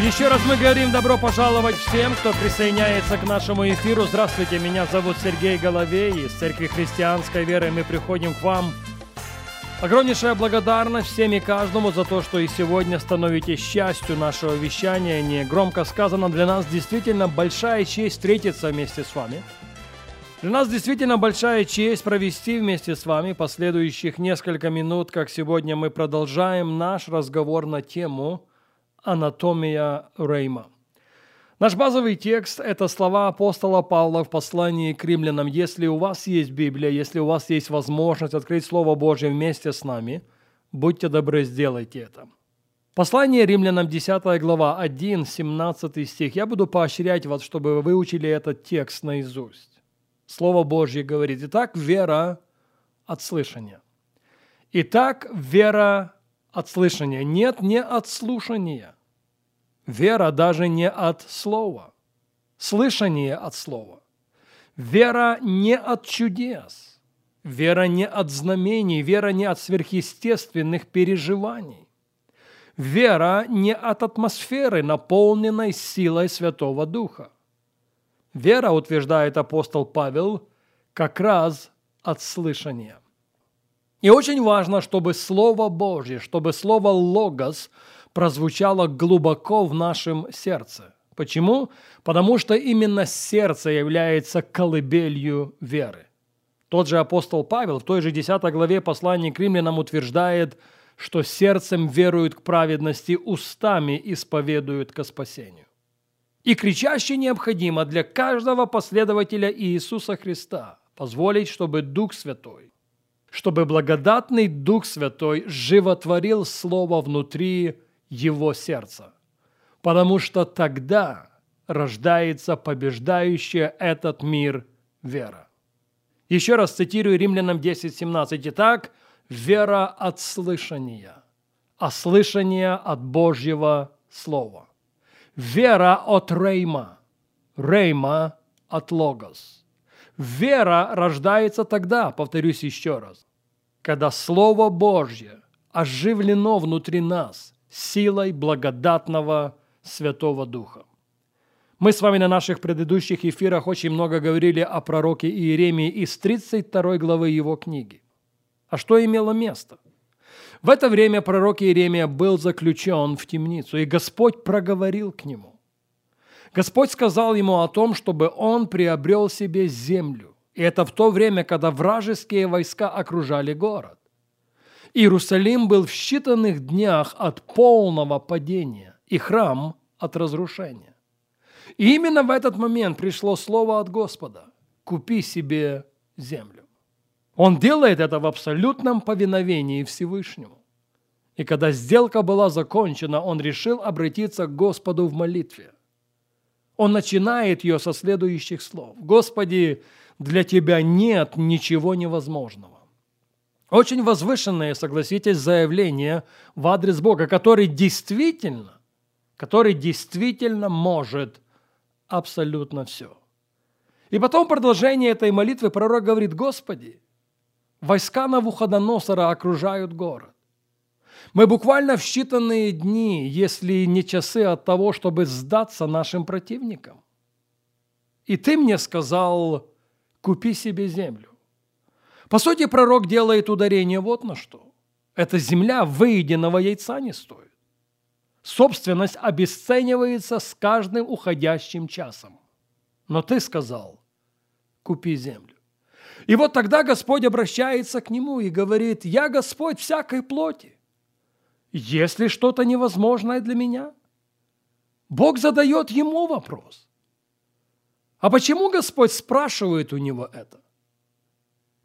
Еще раз мы говорим добро пожаловать всем, кто присоединяется к нашему эфиру. Здравствуйте, меня зовут Сергей Головей. Из Церкви Христианской Веры мы приходим к вам. Огромнейшая благодарность всем и каждому за то, что и сегодня становитесь частью нашего вещания. Не громко сказано, для нас действительно большая честь встретиться вместе с вами. Для нас действительно большая честь провести вместе с вами последующих несколько минут, как сегодня мы продолжаем наш разговор на тему – Анатомия Рейма. Наш базовый текст – это слова апостола Павла в послании к римлянам. Если у вас есть Библия, если у вас есть возможность открыть Слово Божье вместе с нами, будьте добры, сделайте это. Послание римлянам, 10 глава, 1, 17 стих. Я буду поощрять вас, чтобы вы выучили этот текст наизусть. Слово Божье говорит, «Итак, вера от слышания». Итак, вера от слышания. Нет, не от слушания. Вера даже не от слова. Слышание от слова. Вера не от чудес. Вера не от знамений. Вера не от сверхъестественных переживаний. Вера не от атмосферы, наполненной силой Святого Духа. Вера, утверждает апостол Павел, как раз от слышания – и очень важно, чтобы Слово Божье, чтобы Слово «логос» прозвучало глубоко в нашем сердце. Почему? Потому что именно сердце является колыбелью веры. Тот же апостол Павел в той же 10 главе послания к римлянам утверждает, что сердцем веруют к праведности, устами исповедуют ко спасению. И кричаще необходимо для каждого последователя Иисуса Христа позволить, чтобы Дух Святой чтобы благодатный Дух Святой животворил Слово внутри его сердца, потому что тогда рождается побеждающая этот мир вера. Еще раз цитирую Римлянам 10.17. Итак, вера от слышания, а слышание от Божьего Слова. Вера от Рейма, Рейма от Логос – Вера рождается тогда, повторюсь еще раз, когда Слово Божье оживлено внутри нас силой благодатного Святого Духа. Мы с вами на наших предыдущих эфирах очень много говорили о пророке Иеремии из 32 главы его книги. А что имело место? В это время пророк Иеремия был заключен в темницу, и Господь проговорил к нему. Господь сказал ему о том, чтобы он приобрел себе землю. И это в то время, когда вражеские войска окружали город. Иерусалим был в считанных днях от полного падения и храм от разрушения. И именно в этот момент пришло слово от Господа «Купи себе землю». Он делает это в абсолютном повиновении Всевышнему. И когда сделка была закончена, он решил обратиться к Господу в молитве. Он начинает ее со следующих слов. «Господи, для Тебя нет ничего невозможного». Очень возвышенное, согласитесь, заявление в адрес Бога, который действительно, который действительно может абсолютно все. И потом продолжение этой молитвы пророк говорит, «Господи, войска Навуходоносора окружают город. Мы буквально в считанные дни, если не часы от того, чтобы сдаться нашим противникам. И ты мне сказал, купи себе землю. По сути, пророк делает ударение вот на что. Эта земля выеденного яйца не стоит. Собственность обесценивается с каждым уходящим часом. Но ты сказал, купи землю. И вот тогда Господь обращается к нему и говорит, «Я Господь всякой плоти. Есть ли что-то невозможное для меня? Бог задает ему вопрос. А почему Господь спрашивает у него это?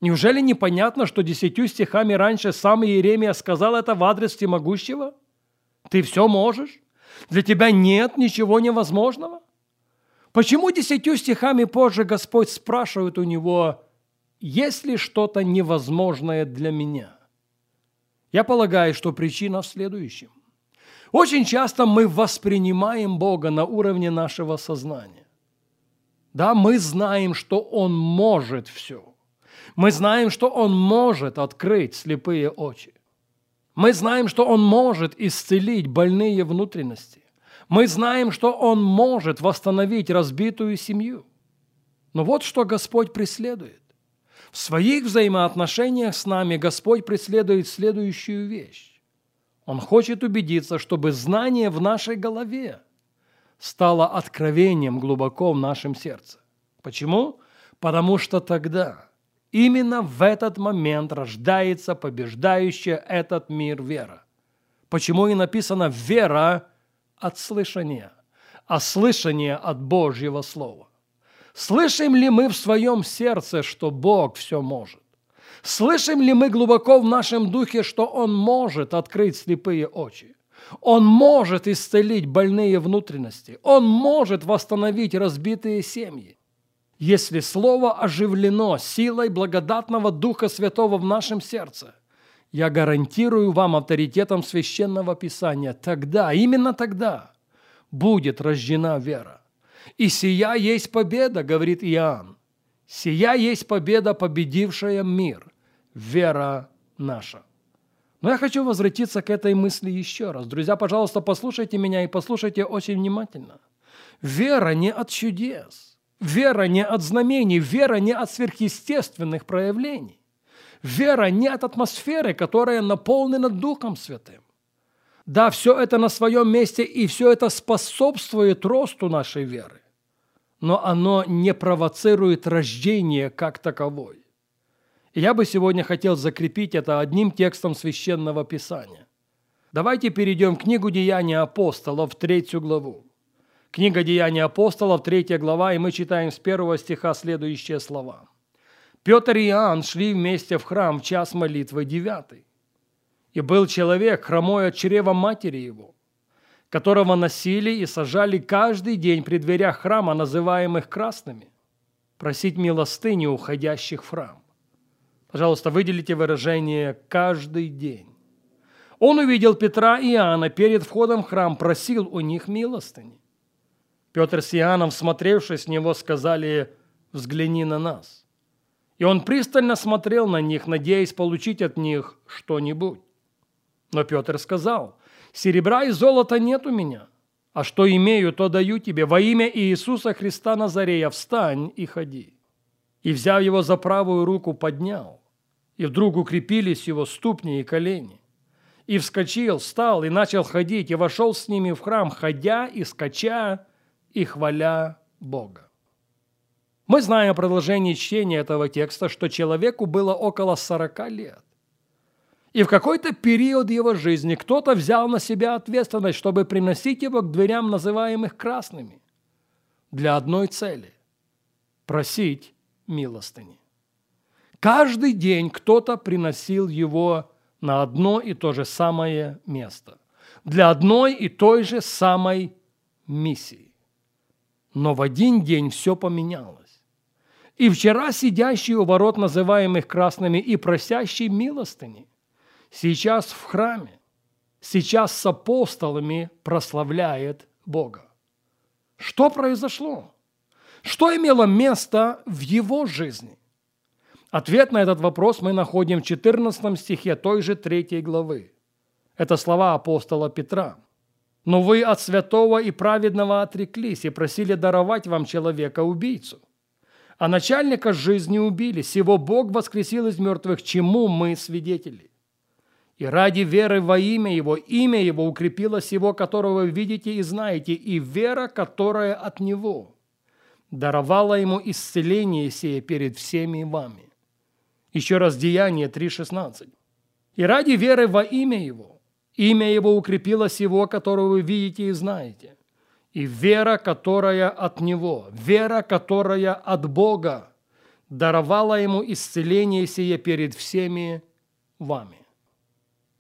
Неужели непонятно, что десятью стихами раньше сам Иеремия сказал это в адрес всемогущего? Ты все можешь? Для тебя нет ничего невозможного? Почему десятью стихами позже Господь спрашивает у него, есть ли что-то невозможное для меня? Я полагаю, что причина в следующем. Очень часто мы воспринимаем Бога на уровне нашего сознания. Да, мы знаем, что Он может все. Мы знаем, что Он может открыть слепые очи. Мы знаем, что Он может исцелить больные внутренности. Мы знаем, что Он может восстановить разбитую семью. Но вот что Господь преследует. В своих взаимоотношениях с нами Господь преследует следующую вещь. Он хочет убедиться, чтобы знание в нашей голове стало откровением глубоко в нашем сердце. Почему? Потому что тогда, именно в этот момент рождается побеждающая этот мир вера. Почему и написано «вера от слышания», а слышание от Божьего Слова. Слышим ли мы в своем сердце, что Бог все может? Слышим ли мы глубоко в нашем духе, что Он может открыть слепые очи? Он может исцелить больные внутренности. Он может восстановить разбитые семьи. Если Слово оживлено силой благодатного Духа Святого в нашем сердце, я гарантирую вам авторитетом Священного Писания, тогда, именно тогда, будет рождена вера. И сия есть победа, говорит Иоанн. Сия есть победа, победившая мир, вера наша. Но я хочу возвратиться к этой мысли еще раз. Друзья, пожалуйста, послушайте меня и послушайте очень внимательно. Вера не от чудес. Вера не от знамений. Вера не от сверхъестественных проявлений. Вера не от атмосферы, которая наполнена Духом Святым. Да, все это на своем месте, и все это способствует росту нашей веры, но оно не провоцирует рождение как таковой. И я бы сегодня хотел закрепить это одним текстом священного писания. Давайте перейдем к книгу Деяния апостолов, третью главу. Книга Деяния апостолов, третья глава, и мы читаем с первого стиха следующие слова. Петр и Иоанн шли вместе в храм в час молитвы девятый. И был человек, хромой от чрева матери его, которого носили и сажали каждый день при дверях храма, называемых красными, просить милостыни уходящих в храм. Пожалуйста, выделите выражение «каждый день». Он увидел Петра и Иоанна перед входом в храм, просил у них милостыни. Петр с Иоанном, смотревшись с него, сказали «взгляни на нас». И он пристально смотрел на них, надеясь получить от них что-нибудь. Но Петр сказал, «Серебра и золота нет у меня, а что имею, то даю тебе. Во имя Иисуса Христа Назарея встань и ходи». И, взяв его за правую руку, поднял. И вдруг укрепились его ступни и колени. И вскочил, встал и начал ходить, и вошел с ними в храм, ходя и скача и хваля Бога. Мы знаем о продолжении чтения этого текста, что человеку было около 40 лет. И в какой-то период его жизни кто-то взял на себя ответственность, чтобы приносить его к дверям, называемых красными, для одной цели – просить милостыни. Каждый день кто-то приносил его на одно и то же самое место, для одной и той же самой миссии. Но в один день все поменялось. И вчера сидящий у ворот, называемых красными, и просящий милостыни – сейчас в храме, сейчас с апостолами прославляет Бога. Что произошло? Что имело место в его жизни? Ответ на этот вопрос мы находим в 14 стихе той же третьей главы. Это слова апостола Петра. «Но вы от святого и праведного отреклись и просили даровать вам человека-убийцу. А начальника жизни убили, сего Бог воскресил из мертвых, чему мы свидетели. И ради веры во имя Его, имя Его укрепилось Его, которого вы видите и знаете, и вера, которая от Него, даровала Ему исцеление сие перед всеми вами. Еще раз Деяние 3,16. И ради веры во имя Его, имя Его укрепилось Его, которого вы видите и знаете, и вера, которая от Него, вера, которая от Бога, даровала Ему исцеление сие перед всеми вами.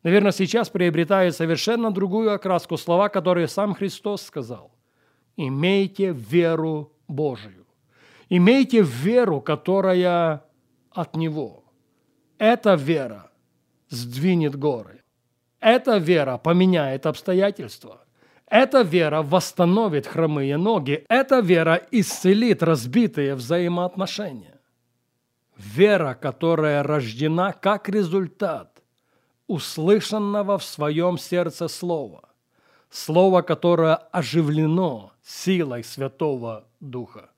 Наверное, сейчас приобретают совершенно другую окраску слова, которые сам Христос сказал. «Имейте веру Божию». Имейте веру, которая от Него. Эта вера сдвинет горы. Эта вера поменяет обстоятельства. Эта вера восстановит хромые ноги. Эта вера исцелит разбитые взаимоотношения. Вера, которая рождена как результат услышанного в своем сердце слова. Слово, которое оживлено силой Святого Духа.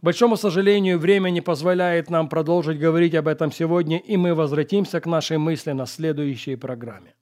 К большому сожалению, время не позволяет нам продолжить говорить об этом сегодня, и мы возвратимся к нашей мысли на следующей программе.